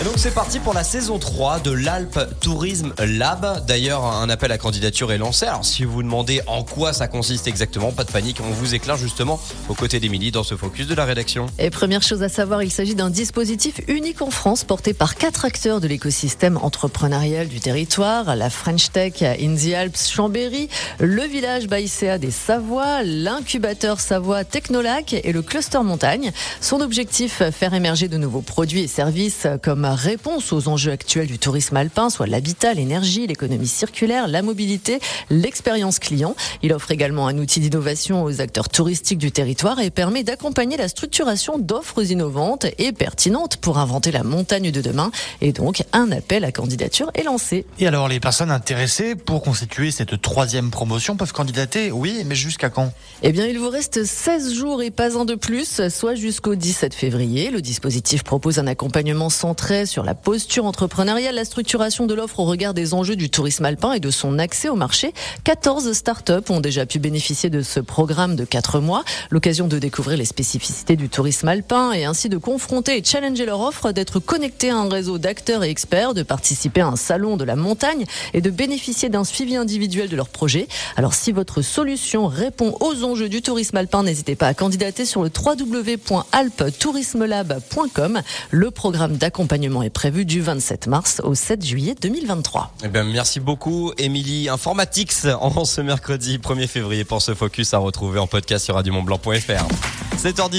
Donc c'est parti pour la saison 3 de l'Alpe Tourisme Lab. D'ailleurs, un appel à candidature est lancé. Alors si vous vous demandez en quoi ça consiste exactement, pas de panique, on vous éclaire justement aux côtés d'Émilie dans ce focus de la rédaction. Et première chose à savoir, il s'agit d'un dispositif unique en France porté par quatre acteurs de l'écosystème entrepreneurial du territoire, la French Tech in the Alps Chambéry, le village Baïséa des Savoies, l'incubateur Savoie Technolac et le cluster montagne. Son objectif, faire émerger de nouveaux produits et services comme réponse aux enjeux actuels du tourisme alpin, soit l'habitat, l'énergie, l'économie circulaire, la mobilité, l'expérience client. Il offre également un outil d'innovation aux acteurs touristiques du territoire et permet d'accompagner la structuration d'offres innovantes et pertinentes pour inventer la montagne de demain. Et donc, un appel à candidature est lancé. Et alors, les personnes intéressées pour constituer cette troisième promotion peuvent candidater, oui, mais jusqu'à quand? Eh bien, il vous reste 16 jours et pas un de plus, soit jusqu'au 17 février. Le dispositif propose un accompagnement centré sur la posture entrepreneuriale, la structuration de l'offre au regard des enjeux du tourisme alpin et de son accès au marché. 14 startups ont déjà pu bénéficier de ce programme de 4 mois. L'occasion de découvrir les spécificités du tourisme alpin et ainsi de confronter et challenger leur offre, d'être connecté à un réseau d'acteurs et experts, de participer à un salon de la montagne et de bénéficier d'un suivi individuel de leur projet. Alors si votre solution répond aux enjeux du tourisme alpin, n'hésitez pas à candidater sur le www.alpetourismelab.com. Le programme d'accompagnement est prévu du 27 mars au 7 juillet 2023. Eh bien, merci beaucoup, Émilie Informatix, en ce mercredi 1er février pour ce focus à retrouver en podcast sur radiomontblanc.fr. 7h18.